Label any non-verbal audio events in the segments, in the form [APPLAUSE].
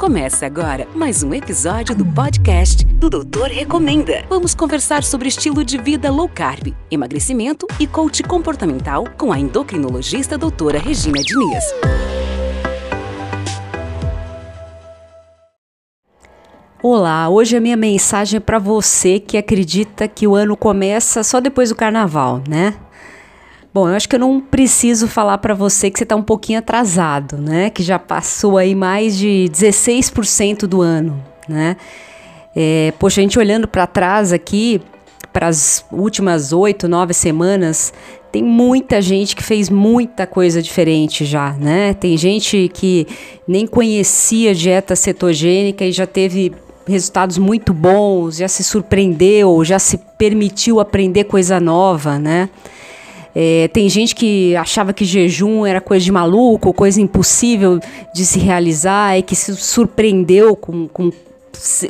Começa agora mais um episódio do podcast do Doutor Recomenda. Vamos conversar sobre estilo de vida low carb, emagrecimento e coach comportamental com a endocrinologista doutora Regina Diniz. Olá, hoje a minha mensagem é para você que acredita que o ano começa só depois do carnaval, né? Bom, eu acho que eu não preciso falar para você que você está um pouquinho atrasado, né? Que já passou aí mais de 16% do ano, né? É, poxa, a gente olhando para trás aqui, para as últimas oito, nove semanas, tem muita gente que fez muita coisa diferente já, né? Tem gente que nem conhecia dieta cetogênica e já teve resultados muito bons, já se surpreendeu, já se permitiu aprender coisa nova, né? É, tem gente que achava que jejum era coisa de maluco, coisa impossível de se realizar e que se surpreendeu com, com,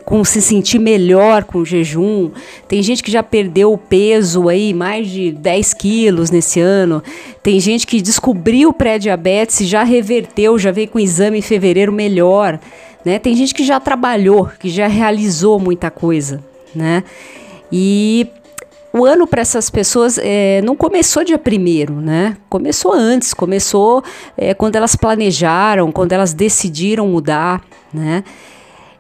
com se sentir melhor com o jejum. Tem gente que já perdeu o peso aí, mais de 10 quilos nesse ano. Tem gente que descobriu pré-diabetes e já reverteu, já veio com exame em fevereiro melhor. Né? Tem gente que já trabalhou, que já realizou muita coisa. Né? E o ano para essas pessoas é, não começou dia primeiro, né? Começou antes, começou é, quando elas planejaram, quando elas decidiram mudar, né?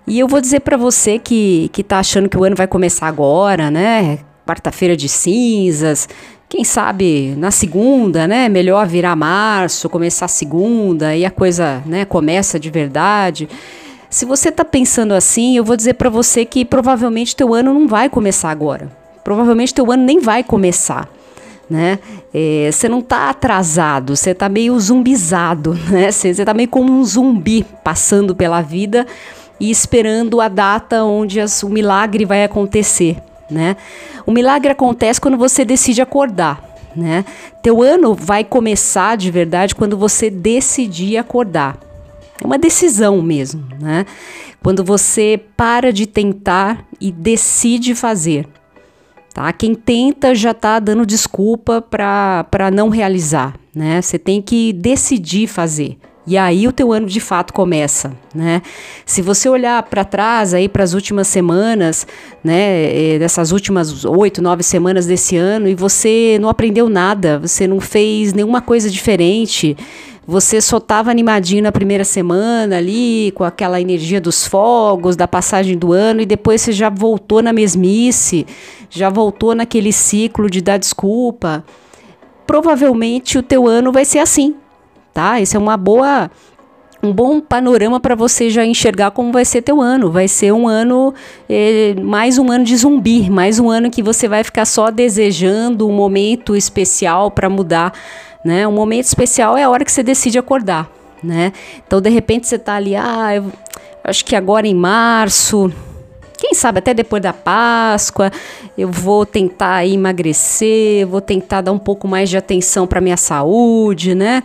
E eu vou dizer para você que que está achando que o ano vai começar agora, né? Quarta-feira de cinzas, quem sabe na segunda, né? Melhor virar março, começar segunda e a coisa, né? Começa de verdade. Se você está pensando assim, eu vou dizer para você que provavelmente teu ano não vai começar agora provavelmente teu ano nem vai começar. Né? É, você não está atrasado, você está meio zumbizado, [LAUGHS] né? Você está meio como um zumbi passando pela vida e esperando a data onde as, o milagre vai acontecer, né? O milagre acontece quando você decide acordar, né? Teu ano vai começar de verdade quando você decidir acordar. É uma decisão mesmo, né? Quando você para de tentar e decide fazer. Tá? Quem tenta já está dando desculpa para não realizar, né? Você tem que decidir fazer. E aí o teu ano de fato começa, né? Se você olhar para trás aí para as últimas semanas, né, dessas últimas oito, nove semanas desse ano e você não aprendeu nada, você não fez nenhuma coisa diferente, você só estava animadinho na primeira semana ali, com aquela energia dos fogos, da passagem do ano, e depois você já voltou na mesmice, já voltou naquele ciclo de dar desculpa. Provavelmente o teu ano vai ser assim, tá? Isso é uma boa um bom panorama para você já enxergar como vai ser teu ano. Vai ser um ano, eh, mais um ano de zumbi, mais um ano que você vai ficar só desejando um momento especial para mudar né? Um momento especial é a hora que você decide acordar, né? Então, de repente, você está ali, ah, eu acho que agora em março, quem sabe até depois da Páscoa, eu vou tentar emagrecer, vou tentar dar um pouco mais de atenção para minha saúde, né?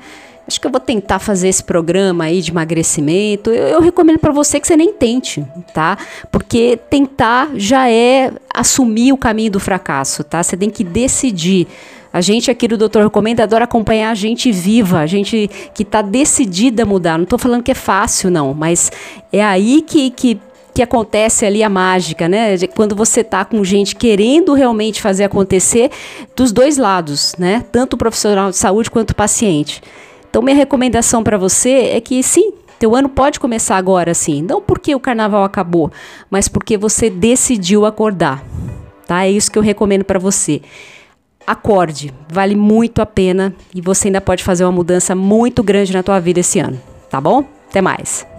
Acho que eu vou tentar fazer esse programa aí de emagrecimento. Eu, eu recomendo para você que você nem tente, tá? Porque tentar já é assumir o caminho do fracasso, tá? Você tem que decidir. A gente aqui do Doutor Recomenda adora acompanhar a gente viva, a gente que está decidida a mudar. Não estou falando que é fácil, não, mas é aí que, que que acontece ali a mágica, né? Quando você tá com gente querendo realmente fazer acontecer dos dois lados, né? Tanto o profissional de saúde quanto o paciente. Então, minha recomendação para você é que sim, teu ano pode começar agora sim, não porque o carnaval acabou, mas porque você decidiu acordar. Tá? É isso que eu recomendo para você acorde, vale muito a pena e você ainda pode fazer uma mudança muito grande na tua vida esse ano, tá bom? Até mais.